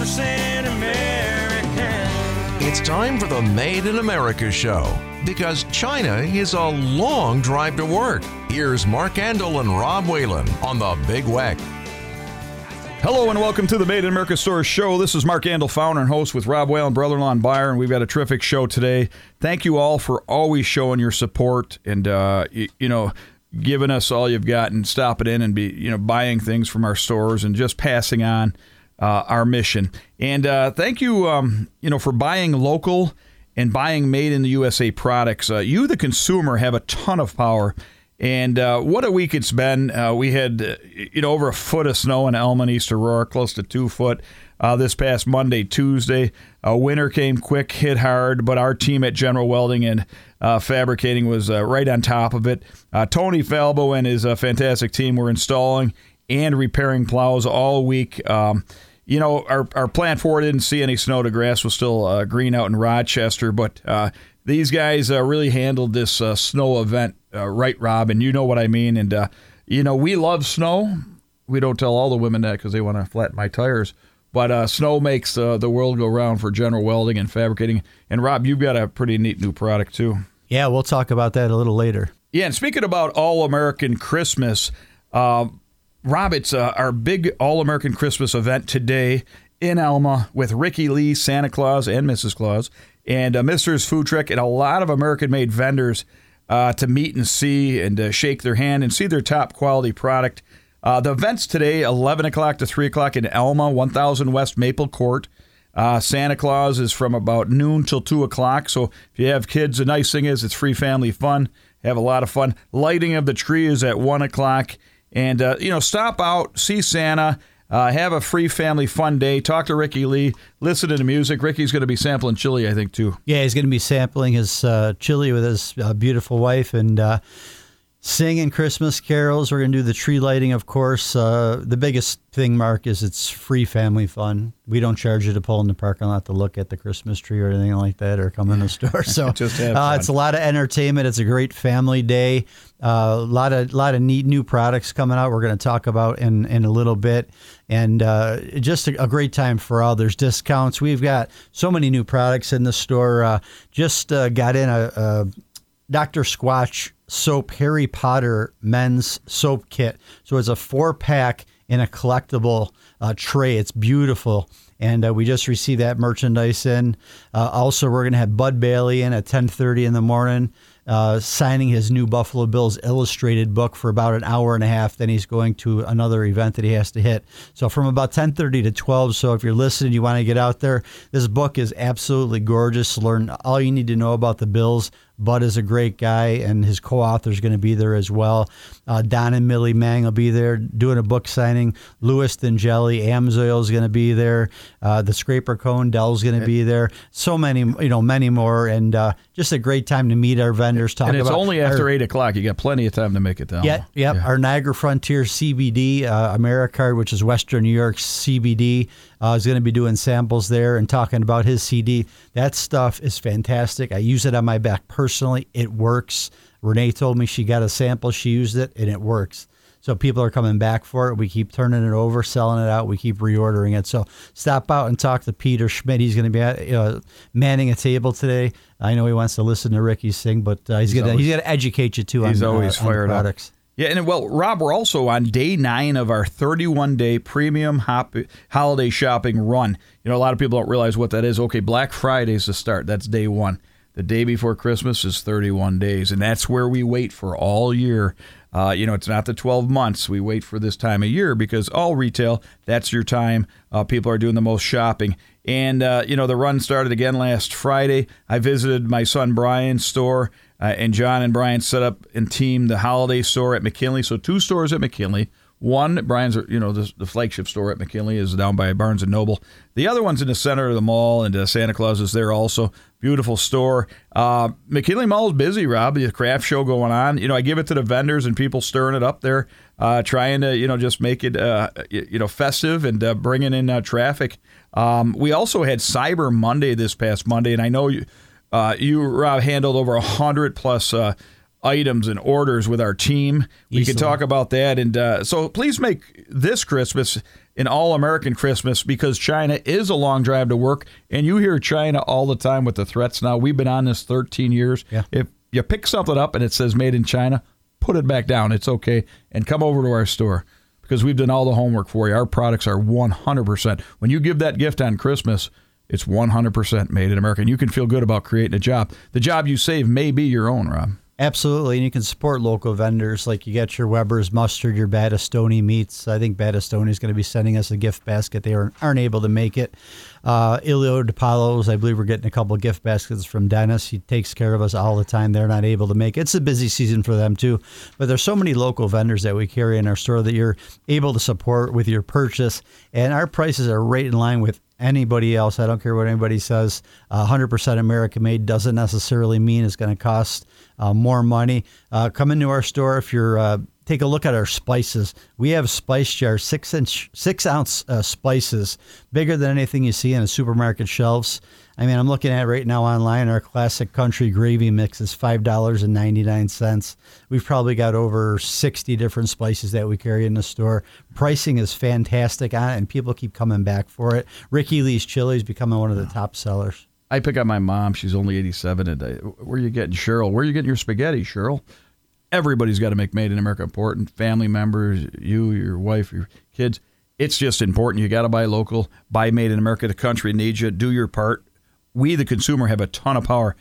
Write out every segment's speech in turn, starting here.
100% American. It's time for the Made in America show because China is a long drive to work. Here's Mark Andel and Rob Whalen on the Big Weck. Hello and welcome to the Made in America Store Show. This is Mark Andel, founder and host with Rob Whalen, brother-in-law and buyer, and we've got a terrific show today. Thank you all for always showing your support and uh, you, you know giving us all you've got and stopping in and be you know buying things from our stores and just passing on uh, our mission. And uh, thank you, um, you know, for buying local and buying made in the USA products. Uh, you, the consumer, have a ton of power. And uh, what a week it's been. Uh, we had, uh, you know, over a foot of snow in Elma and East Aurora, close to two foot this past Monday, Tuesday. Winter came quick, hit hard, but our team at General Welding and Fabricating was right on top of it. Tony Falbo and his fantastic team were installing and repairing plows all week. Um, you know, our, our plant four didn't see any snow. The grass was still uh, green out in Rochester, but uh, these guys uh, really handled this uh, snow event uh, right, Rob, and you know what I mean. And, uh, you know, we love snow. We don't tell all the women that because they want to flatten my tires. But snow makes the world go round for general welding and fabricating. And, Rob, you've got a pretty neat new product, too. Yeah, we'll talk about that a little later. Yeah, and speaking about All American Christmas, Rob, it's uh, our big All American Christmas event today in Elma with Ricky Lee, Santa Claus, and Mrs. Claus, and uh, Mister's Food Truck, and a lot of American made vendors uh, to meet and see and uh, shake their hand and see their top quality product. Uh, the event's today, 11 o'clock to 3 o'clock in Elma, 1000 West Maple Court. Uh, Santa Claus is from about noon till 2 o'clock. So if you have kids, the nice thing is it's free family fun. Have a lot of fun. Lighting of the tree is at 1 o'clock. And, uh, you know, stop out, see Santa, uh, have a free family fun day, talk to Ricky Lee, listen to the music. Ricky's going to be sampling chili, I think, too. Yeah, he's going to be sampling his uh, chili with his uh, beautiful wife. And, uh, singing Christmas carols. We're going to do the tree lighting, of course. Uh, the biggest thing, Mark, is it's free family fun. We don't charge you to pull in the parking lot to look at the Christmas tree or anything like that, or come in the store. So Just uh, it's a lot of entertainment. It's a great family day. Uh, a lot of lot of neat new products coming out. We're going to talk about in in a little bit, and uh, just a, a, great time for all. There's discounts. We've got so many new products in the store. Uh, just uh, got in a, a Dr. Squatch soap Harry Potter men's soap kit. So it's a four pack in a collectible uh, tray. It's beautiful. And uh, we just received that merchandise in. Uh, also, we're going to have Bud Bailey in at 10:30 in the morning uh, signing his new Buffalo Bills illustrated book for about an hour and a half. Then he's going to another event that he has to hit. So from about 10:30 to 12. So if you're listening, you want to get out there. This book is absolutely gorgeous. Learn all you need to know about the Bills. Bud is a great guy, and his co-author is going to be there as well. Uh, Don and Millie Mang will be there doing a book signing. Louis Jelly, Amsoil is going to be there. Uh, the Scraper Cone, Dell's going to be there. So many, you know, many more, and uh, just a great time to meet our vendors. Talk and it's only after our, eight o'clock. You got plenty of time to make it down. Yeah, yep. Yeah. Our Niagara Frontier CBD, uh, AmeriCard, which is Western New York CBD, uh, is going to be doing samples there and talking about his CD. That stuff is fantastic. I use it on my back personally. It works. Renee told me she got a sample, she used it, and it works. So people are coming back for it. We keep turning it over, selling it out. We keep reordering it. So stop out and talk to Peter Schmidt. He's going to be at, know, manning a table today. I know he wants to listen to Ricky sing, but uh, he's, he's going to he's going to educate you too. He's on, always uh, fired on products. Up. Yeah, and well, Rob, we're also on day nine of our 31 day premium hop- holiday shopping run. You know, a lot of people don't realize what that is. Okay, Black Friday is the start. That's day one. The day before Christmas is 31 days, and that's where we wait for all year. Uh, you know, it's not the 12 months. We wait for this time of year because all retail, that's your time. Uh, people are doing the most shopping. And, uh, you know, the run started again last Friday. I visited my son Brian's store. Uh, and John and Brian set up and teamed the holiday store at McKinley. So two stores at McKinley. One, Brian's, you know, the, the, flagship store at McKinley is down by Barnes and Noble. The other one's in the center of the mall, and uh, Santa Claus is there also. Beautiful store. Uh, McKinley Mall is busy, Rob. The craft show going on. You know, I give it to the vendors and people stirring it up there, uh, trying to, you know, just make it, uh, you know, festive and uh, bringing in uh, traffic. Um, we also had Cyber Monday this past Monday, and I know you uh, you, Rob, handled over a hundred plus uh, items and orders with our team. We can talk about that, and uh, so please make this Christmas an all American Christmas because China is a long drive to work. And you hear China all the time with the threats now. We've been on this 13 years. Yeah. If you pick something up and it says made in China, put it back down. It's okay. And come over to our store because we've done all the homework for you. Our products are 100%. When you give that gift on Christmas, it's 100% made in America. And you can feel good about creating a job. The job you save may be your own, Rob. Absolutely, and you can support local vendors like you get your Weber's mustard, your Battistoni meats. I think Battistoni is going to be sending us a gift basket. They aren't, able to make it. Uh, Ilio DiPaolo's, I believe we're getting a couple gift baskets from Dennis. He takes care of us all the time. They're not able to make it. It's a busy season for them too, but there's so many local vendors that we carry in our store that you're able to support with your purchase, and our prices are right in line with anybody else. I don't care what anybody says. Uh, 100% American made doesn't necessarily mean it's going to cost uh, more money. Uh, come into our store if you're. Uh, take a look at our spices. We have spice jars, six inch, six ounce uh, spices, bigger than anything you see in a supermarket shelves. I mean, I'm looking at right now online. Our classic country gravy mix is five dollars and ninety nine cents. We've probably got over sixty different spices that we carry in the store. Pricing is fantastic on it, and people keep coming back for it. Ricky Lee's chili is becoming one of the top sellers. I pick up my mom. She's only 87. And I, where are you getting Cheryl? Where are you getting your spaghetti, Cheryl? Everybody's got to make Made in America important. Family members, you, your wife, your kids. It's just important. You got to buy local, buy Made in America. The country needs you. Do your part. We, the consumer, have a ton of power.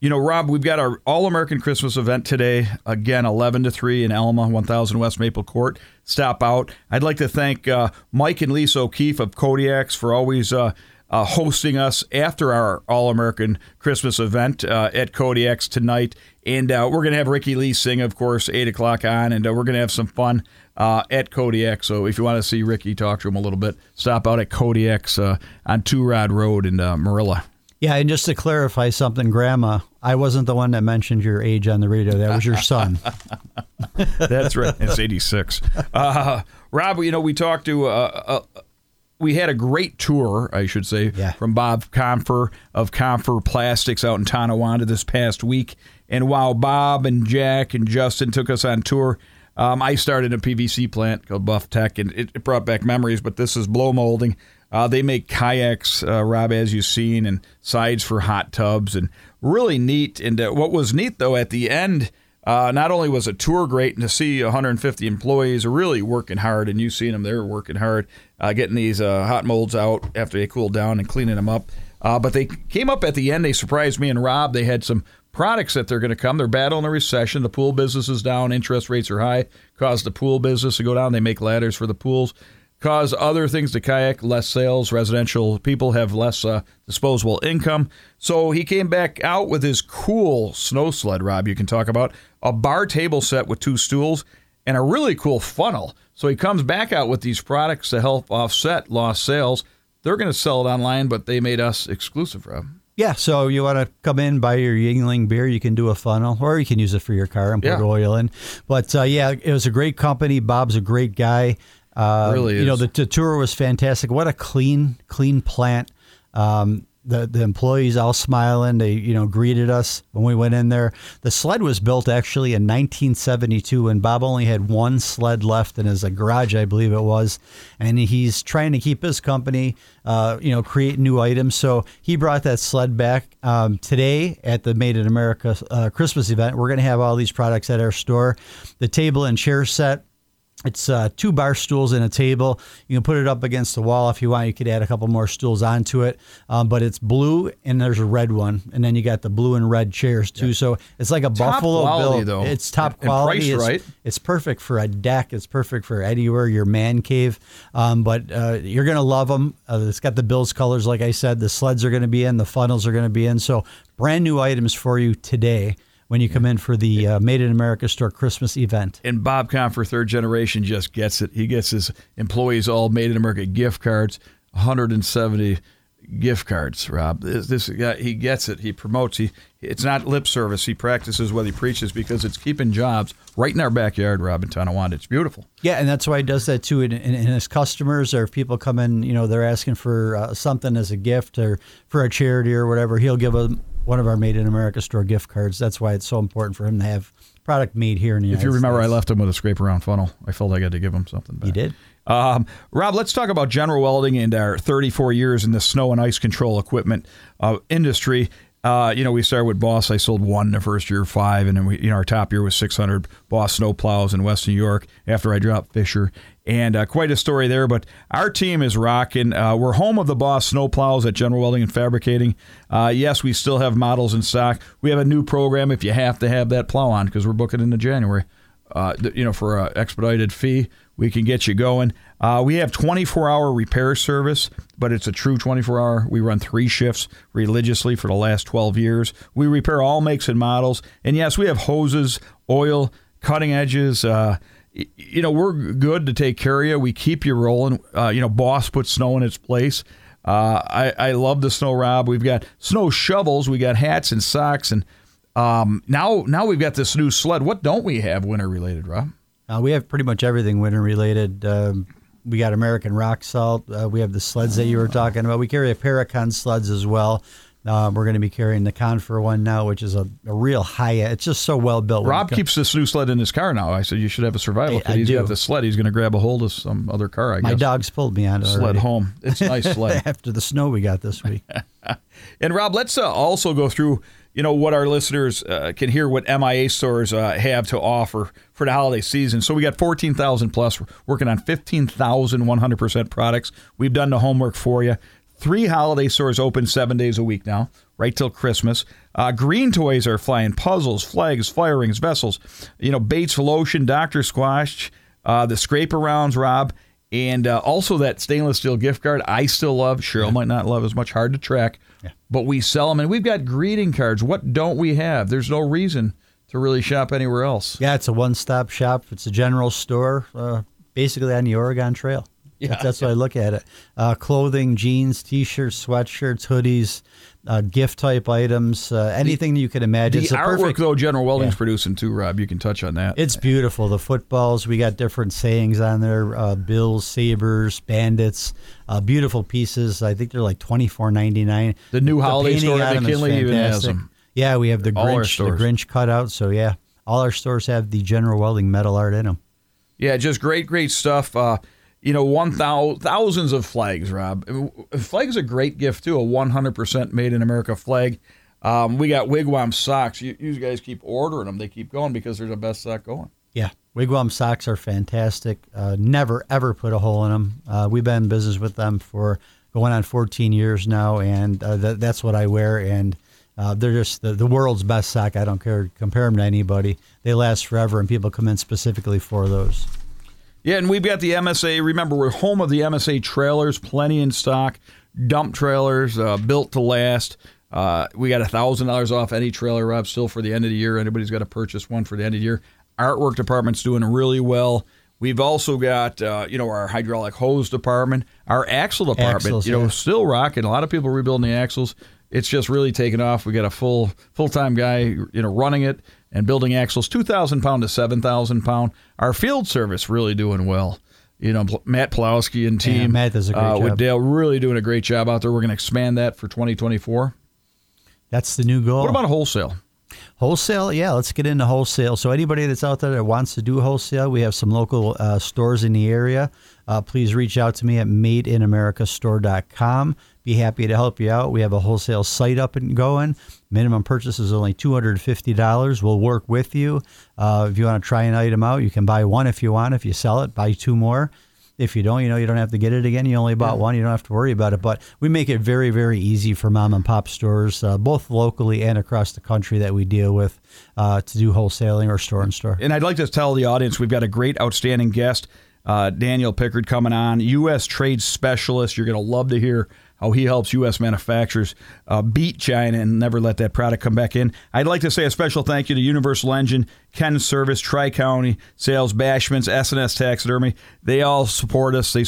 You know, Rob, we've got our All American Christmas event today. Again, 11 to 3 in Elma, 1000 West Maple Court. Stop out. I'd like to thank uh, Mike and Lisa O'Keefe of Kodiak's for always uh, uh, hosting us after our All American Christmas event uh, at Kodiak's tonight. And uh, we're going to have Ricky Lee sing, of course, 8 o'clock on, and uh, we're going to have some fun at Kodiak. So if you want to see Ricky, talk to him a little bit, stop out at Kodiak's on Two Rod Road in Marilla. Yeah, and just to clarify something, Grandma, I wasn't the one that mentioned your age on the radio. That was your son. That's right. It's 86. Uh, Rob, you know, we talked to, uh, uh, we had a great tour, I should say, Yeah. from Bob Confer of Confer Plastics out in Tonawanda this past week. And while Bob and Jack and Justin took us on tour, um, I started a PVC plant called Buff Tech, and it, it brought back memories. But this is blow molding. Uh, they make kayaks, uh, Rob, as you've seen, and sides for hot tubs, and really neat. And uh, what was neat though at the end, uh, not only was a tour great, and to see 150 employees really working hard, and you've seen them, they're working hard, uh, getting these uh, hot molds out after they cool down and cleaning them up. But they came up at the end. They surprised me and Rob. They had some products that they're going to come. They're battling a recession. The pool business is down. Interest rates are high. Caused the pool business to go down. They make ladders for the pools. Cause other things to kayak, less sales. Residential people have less uh, disposable income. So he came back out with his cool snow sled, Rob, you can talk about, a bar table set with two stools and a really cool funnel. So he comes back out with these products to help offset lost sales. They're going to sell it online, but they made us exclusive, Rob. Yeah, so you want to come in, buy your Yuengling beer, you can do a funnel, or you can use it for your car and put Yeah. oil in. But uh, yeah, it was a great company. Bob's a great guy. Uh, Really You know, the, the tour was fantastic. What a clean, clean plant. Um, the the employees all smiling. They you know greeted us when we went in there. The sled was built actually in 1972, and Bob only had one sled left in his garage, I believe it was, and he's trying to keep his company, uh, you know, create new items. So he brought that sled back um, today at the Made in America uh, Christmas event. We're going to have all these products at our store. The table and chair set. It's uh, two bar stools and a table. You can put it up against the wall if you want. You could add a couple more stools onto it. Um, but it's blue and there's a red one, and then you got the blue and red chairs too. So it's like a Top Buffalo quality, Bill. though, It's top and- and quality. priced it's, right. it's perfect for a deck. It's perfect for anywhere your man cave. Um, but uh, you're gonna love them. Uh, it's got the Bills colors, like I said. The sleds are gonna be in. The funnels are gonna be in. So brand new items for you today when you come in for the uh, Made in America store Christmas event. and Bob Confer, third generation, just gets it. He gets his employees all made in America gift cards, 170 gift cards. Rob, this, this guy, he gets it. He promotes. He it's not lip service. He practices what he preaches because it's keeping jobs right in our backyard. Rob in Tonawanda, it's beautiful. Yeah, and that's why he does that too. And, and, and his customers, or if people come in, you know, they're asking for uh, something as a gift or for a charity or whatever, he'll give them one of our Made in America store gift cards. That's why it's so important for him to have product made here in the If you remember, I left him with a scrape around funnel. I felt I had to give him something back. You did. Um, Rob, let's talk about General Welding and our 34 years in the snow and ice control equipment uh, industry. Uh, you know, we started with Boss. I sold one the first year, five, and then we, you know, our top year was 600 Boss snow plows in West New York. After I dropped Fisher, and uh, quite a story there. But our team is rocking. Uh, we're home of the Boss Snowplows at General Welding and Fabricating. Uh, yes, we still have models in stock. We have a new program if you have to have that plow on because we're booking into January uh, you know, for an expedited fee, we can get you going. Uh, we have 24 hour repair service, but it's a true 24 hour. We run three shifts religiously for the last 12 years. We repair all makes and models. And yes, we have hoses, oil, cutting edges. Uh, you know, we're good to take care of you. We keep you rolling. Uh, you know, Boss puts snow in its place. Uh, I, I love the snow, Rob. We've got snow shovels. We got hats and socks, and um, now now we've got this new sled. What don't we have winter related, Rob? Uh, we have pretty much everything winter related. Um, we got American rock salt. Uh, we have the sleds that you were talking about. We carry a Paricon sleds as well. Um, we're going to be carrying the Confer one now, which is a, a real high. It's just so well built. Rob keeps this new sled in his car now. I said you should have a survival I- kit. I He's do. got the sled. He's going to grab a hold of some other car. I My guess. dogs pulled me on it sled already. home. It's a nice sled. after the snow we got this week. And Rob, let's uh, also go through, you know, what our listeners uh, can hear what MIA stores uh, have to offer for the holiday season. So we got 14,000 plus. We're working on 15,000 100% products. We've done the homework for you. Three holiday stores open seven days a week now, right till Christmas. Uh, green toys are flying puzzles, flags, fire rings, vessels, you know, Bates lotion, Dr. Squatch, uh, the scraper rounds, Rob. And uh, also that stainless steel gift card, I still love. Cheryl might not love as much. Hard to track, but we sell them, and we've got greeting cards. What don't we have? There's no reason to really shop anywhere else. Yeah, it's a one-stop shop. It's a general store, uh, basically on the Oregon Trail. Yeah, that's, that's what I look at it. Uh, clothing, jeans, t-shirts, sweatshirts, hoodies, uh, gift type items, uh, anything that you can imagine. The artwork, perfect. though, General Welding's Yeah. producing too, Rob. You can touch on that. It's beautiful. The footballs, we got different sayings on there: uh, Bills, Sabres, Bandits. Uh, beautiful pieces. I think they're like twenty four ninety nine. The new holiday store at McKinley even has them. Yeah, we have the All Grinch, the. Grinch cutout. So yeah, all our stores have the General Welding metal art in them. Yeah, just great, great stuff. You know, one thou- thousands of flags, Rob. Flag's a great gift too. A one hundred percent made in America flag. Um, we got wigwam socks. You, you guys keep ordering them. They keep going because they're the best sock going. Yeah, Wigwam socks are fantastic. Uh, never ever put a hole in them. Uh, we've been in business with them for going on 14 years now, and uh, that, that's what I wear. And uh, they're just the, the world's best sock. I don't care compare them to anybody. They last forever, and people come in specifically for those. Yeah, and we've got the MSA. Remember, we're home of the MSA trailers, plenty in stock. Dump trailers, uh, built to last. Uh, we got thousand dollars off any trailer, Rob. Still for the end of the year. Anybody's got to purchase one for the end of the year. Artwork department's doing really well. We've also got, uh, you know, our hydraulic hose department, our axle department. Axles, you know, yeah. still rocking. A lot of people rebuilding the axles. It's just really taken off. We got a full full time guy, you know, running it and building axles, two thousand pound to seven thousand pound. Our field service really doing well. You know, Matt Plowski and team. Yeah, Matt does a great uh, With job. Dale really doing a great job out there. We're going to expand that for 2024. That's the new goal. What about wholesale? Wholesale, yeah, let's get into wholesale. So, anybody that's out there that wants to do wholesale, we have some local uh, stores in the area. Uh, please reach out to me at madeinAmericastore.com. Be happy to help you out. We have a wholesale site up and going. Minimum purchase is only $250. We'll work with you. Uh, if you want to try an item out, you can buy one if you want. If you sell it, buy two more. If you don't, you know, you don't have to get it again. You only bought one. You don't have to worry about it. But we make it very, very easy for mom and pop stores, uh, both locally and across the country that we deal with, uh, to do wholesaling or store and store. And I'd like to tell the audience we've got a great, outstanding guest, uh, Daniel Pickard, coming on, U.S. trade specialist. You're going to love to hear how he helps U.S. manufacturers uh, beat China and never let that product come back in. I'd like to say a special thank you to Universal Engine, Ken Service, Tri County Sales, Bashmans, S&S Taxidermy. They all support us. They,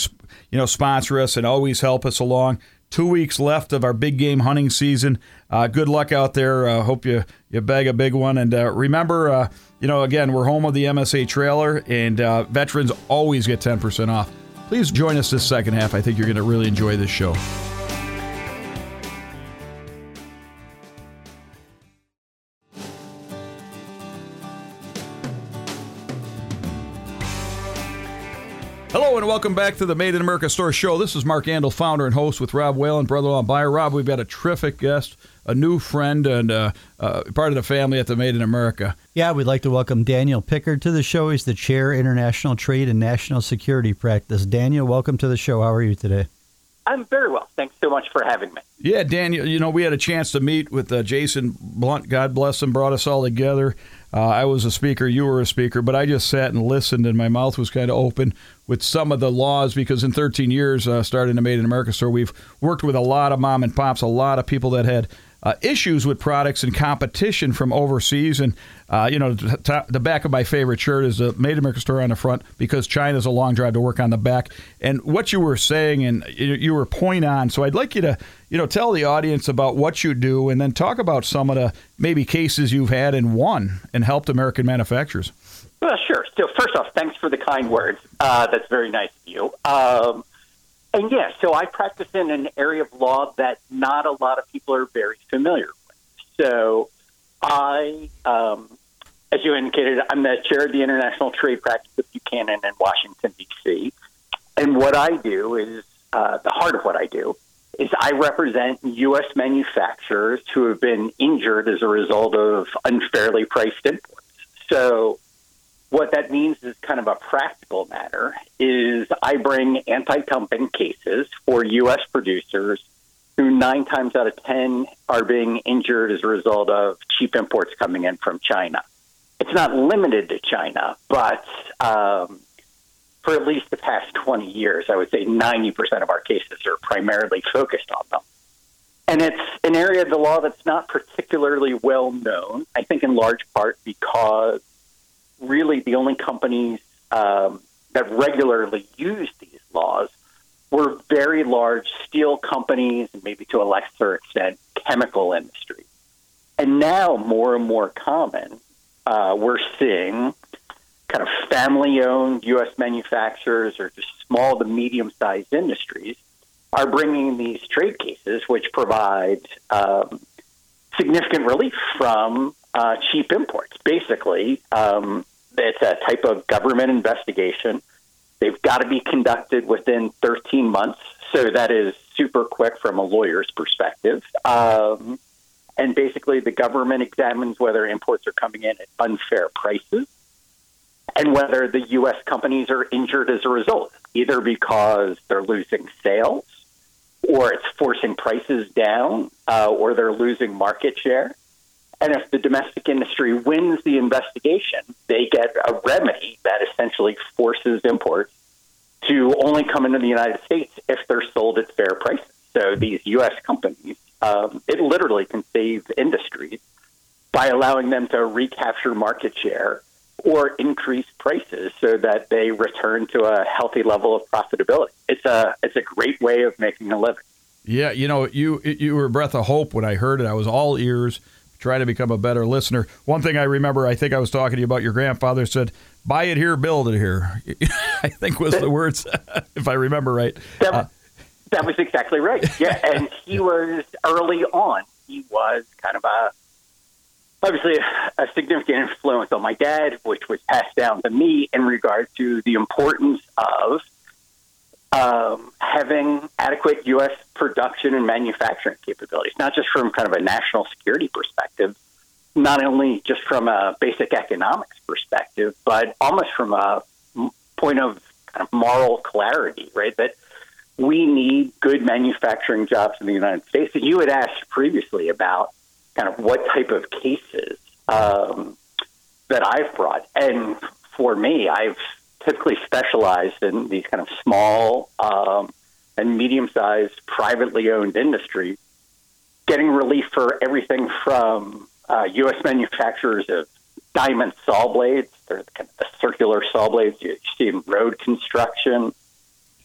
you know, sponsor us and always help us along. Two weeks left of our big game hunting season. Uh, good luck out there. Uh, hope you you bag a big one. And uh, remember, uh, you know, again, we're home of the MSA trailer, and uh, veterans always get ten percent off. Please join us this second half. I think you're going to really enjoy this show. Welcome back to the Made in America Store Show. This is Mark Andel, founder and host with Rob Whalen, brother-in-law buyer. Rob, we've got a terrific guest, a new friend, and uh, uh, part of the family at the Made in America. Yeah, we'd like to welcome Daniel Pickard to the show. He's the chair, International Trade and National Security Practice. Daniel, welcome to the show. How are you today? I'm very well. Thanks so much for having me. Yeah, Daniel, you know, we had a chance to meet with uh, Jason Blunt. God bless him, brought us all together. Uh, I was a speaker, you were a speaker, but I just sat and listened, and my mouth was kind of open with some of the laws because in 13 years, uh, starting the Made in America store, we've worked with a lot of mom and pops, a lot of people that had uh, issues with products and competition from overseas. And, uh, you know, the, the back of my favorite shirt is a Made in America story on the front because China's a long drive to work on the back. And what you were saying, and you, you were point on. So I'd like you to, you know, tell the audience about what you do and then talk about some of the maybe cases you've had and won and helped American manufacturers. Well, sure. So, first off, thanks for the kind words. Uh, that's very nice of you. Um, and yeah, so I practice in an area of law that not a lot of people are very familiar with. So I, um, as you indicated, I'm the chair of the International Trade Practice of Buchanan in Washington, D.C. And what I do is uh, the heart of what I do is I represent U.S. manufacturers who have been injured as a result of unfairly priced imports. So what that means is kind of a practical matter is I bring anti-dumping cases for U.S. producers who nine times out of ten are being injured as a result of cheap imports coming in from China. It's not limited to China, but um, for at least the past 20 years, I would say 90% of our cases are primarily focused on them. And it's an area of the law that's not particularly well known, I think in large part because really the only companies um, that regularly use these laws were very large steel companies and maybe to a lesser extent chemical industry. And now more and more common, uh, we're seeing kind of family owned U.S. manufacturers or just small to medium sized industries are bringing these trade cases, which provide um, significant relief from uh, cheap imports. Basically, um, it's a type of government investigation. They've got to be conducted within 13 months, so that is super quick from a lawyer's perspective. Um, and basically, the government examines whether imports are coming in at unfair prices and whether the U.S. companies are injured as a result, either because they're losing sales or it's forcing prices down uh, or they're losing market share. And if the domestic industry wins the investigation, they get a remedy that essentially forces imports to only come into the United States if they're sold at fair prices. So these U.S. companies, um, it literally can save industries by allowing them to recapture market share or increase prices so that they return to a healthy level of profitability. It's a it's a great way of making a living. Yeah, you know, you you were a breath of hope when I heard it. I was all ears, trying to become a better listener. One thing I remember, I think I was talking to you about your grandfather said, "Buy it here, build it here." I think was the words, if I remember right. That, uh, that was exactly right. Yeah, and he was early on. He was kind of a obviously a significant influence on my dad, which was passed down to me in regard to the importance of um, having adequate U.S. production and manufacturing capabilities, not just from kind of a national security perspective, not only just from a basic economics perspective, but almost from a point of kind of moral clarity, right? That we need good manufacturing jobs in the United States. And you had asked previously about kind of what type of cases um, that I've brought. And for me, I've typically specialized in these kind of small um, and medium sized privately owned industries, getting relief for everything from uh, U.S. manufacturers of diamond saw blades, they're kind of the circular saw blades you see in road construction,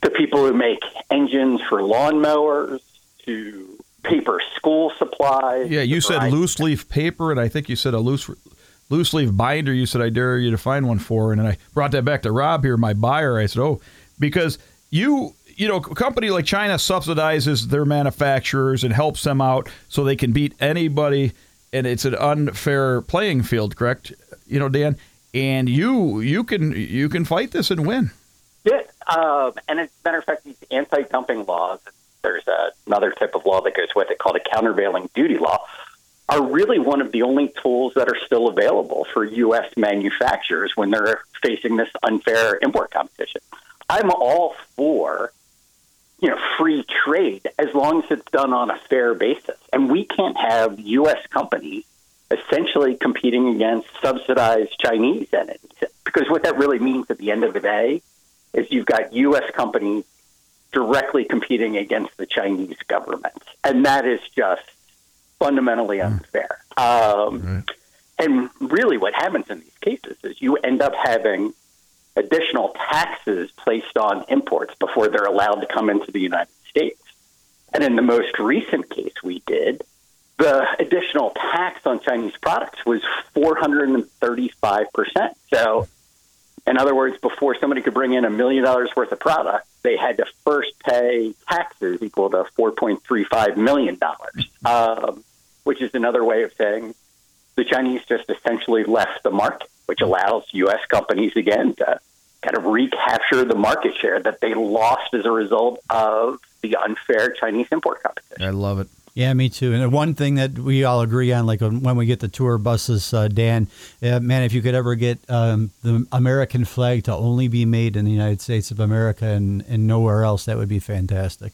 to people who make engines for lawnmowers, to paper school supplies. Yeah, you said loose leaf paper, and I think you said a loose loose leaf binder. You said I dare you to find one for, and I brought that back to Rob here, my buyer. I said, oh, because you you know, a company like China subsidizes their manufacturers and helps them out so they can beat anybody, and it's an unfair playing field, correct? You know, Dan, and you you can you can fight this and win. Yeah, Um, and as a matter of fact, these anti-dumping laws, there's another type of law that goes with it called a countervailing duty law, are really one of the only tools that are still available for U.S. manufacturers when they're facing this unfair import competition. I'm all for you know free trade as long as it's done on a fair basis, and we can't have U.S. companies essentially competing against subsidized Chinese entities because what that really means at the end of the day is you've got U.S. companies directly competing against the Chinese government, and that is just fundamentally unfair. Um, And really, what happens in these cases is you end up having additional taxes placed on imports before they're allowed to come into the United States. And in the most recent case we did, the additional tax on Chinese products was 435%. So, in other words, before somebody could bring in a million dollars worth of product, they had to first pay taxes equal to $4.35 million, um, which is another way of saying the Chinese just essentially left the market, which allows U.S. companies again to kind of recapture the market share that they lost as a result of the unfair Chinese import competition. I love it. Yeah, me too. And one thing that we all agree on, like when we get the tour buses, uh, Dan, uh, man, if you could ever get um, the American flag to only be made in the United States of America and, and nowhere else, that would be fantastic.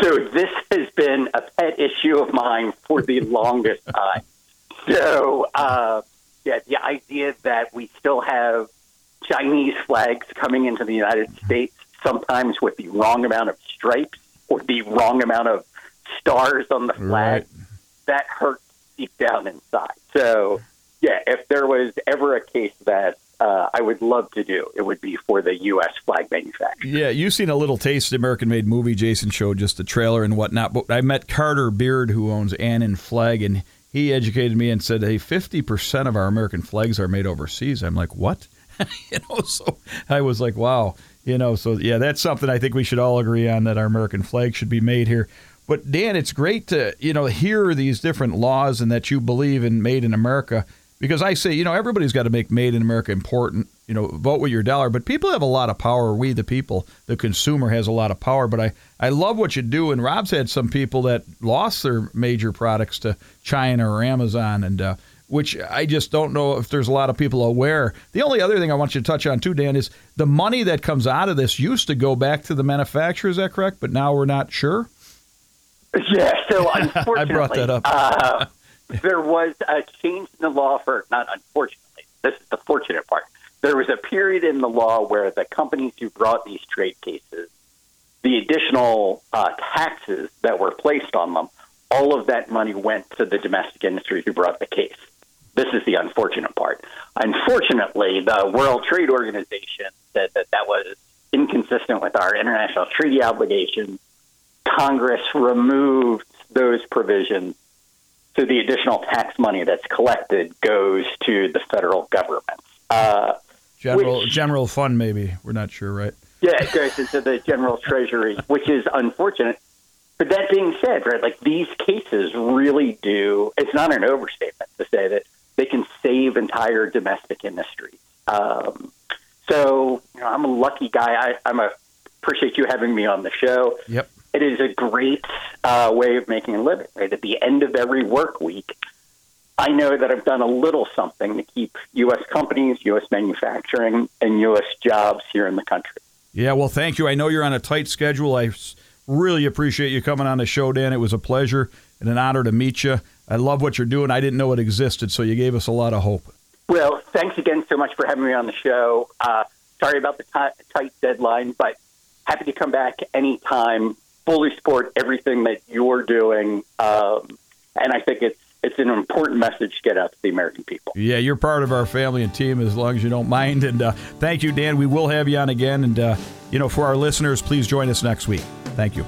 So this has been a pet issue of mine for the longest time. So uh, yeah, the idea that we still have Chinese flags coming into the United States, sometimes with the wrong amount of stripes or the wrong amount of stars on the flag, Right. that hurts deep down inside. So yeah, if there was ever a case that uh, I would love to do, it would be for the U.S. flag manufacturer. Yeah, you've seen a little taste of the American made movie. Jason showed just the trailer and whatnot. But I met Carter Beard, who owns Annin Flag, and he educated me and said, hey, 50% of our American flags are made overseas. I'm like, what? you know, so I was like, wow. You know, so yeah, that's something I think we should all agree on that our American flag should be made here. But Dan, it's great to you know hear these different laws and that you believe in made in America because I say you know everybody's got to make made in America important. You know, vote with your dollar. But people have a lot of power. We the people, the consumer has a lot of power. But I I love what you do. And Rob's had some people that lost their major products to China or Amazon and. Uh, which I just don't know if there's a lot of people aware. The only other thing I want you to touch on too, Dan, is the money that comes out of this used to go back to the manufacturer. Is that correct? But now we're not sure. Yeah, so unfortunately, I brought that up. uh, there was a change in the law for not unfortunately. This is the fortunate part. There was a period in the law where the companies who brought these trade cases, the additional uh, taxes that were placed on them, all of that money went to the domestic industry who brought the case. This is the unfortunate part. Unfortunately, the World Trade Organization said that that was inconsistent with our international treaty obligations. Congress removed those provisions, so the additional tax money that's collected goes to the federal government. Uh, General Which- general fund, maybe we're not sure, right? yeah, it goes into the general treasury, which is unfortunate. But that being said, right, like these cases really do, it's not an overstatement to say that they can save entire domestic industries. Um, so, you know, I'm a lucky guy. I, I'm a, appreciate you having me on the show. Yep. It is a great uh, way of making a living, right? At the end of every work week, I know that I've done a little something to keep U.S. companies, U.S. manufacturing, and U.S. jobs here in the country. Yeah. Well, thank you. I know you're on a tight schedule. I really appreciate you coming on the show, Dan. It was a pleasure and an honor to meet you. I love what you're doing. I didn't know it existed, so you gave us a lot of hope. Well, thanks again so much for having me on the show. Uh, sorry about the ti- tight deadline, but happy to come back anytime. Fully support everything that you're doing, um, and I think it's it's an important message to get out to the American people. Yeah, you're part of our family and team as long as you don't mind. And uh, thank you, Dan. We will have you on again. And, uh, you know, for our listeners, please join us next week. Thank you.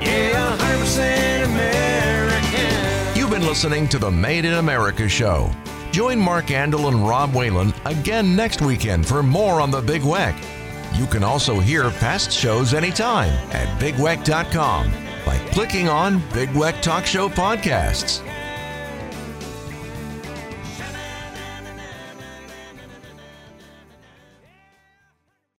Yeah, 100% American. You've been listening to the Made in America show. Join Mark Andel and Rob Whalen again next weekend for more on the Big Weck. You can also hear past shows anytime at bigweck.com by clicking on Big Weck Talk Show Podcasts.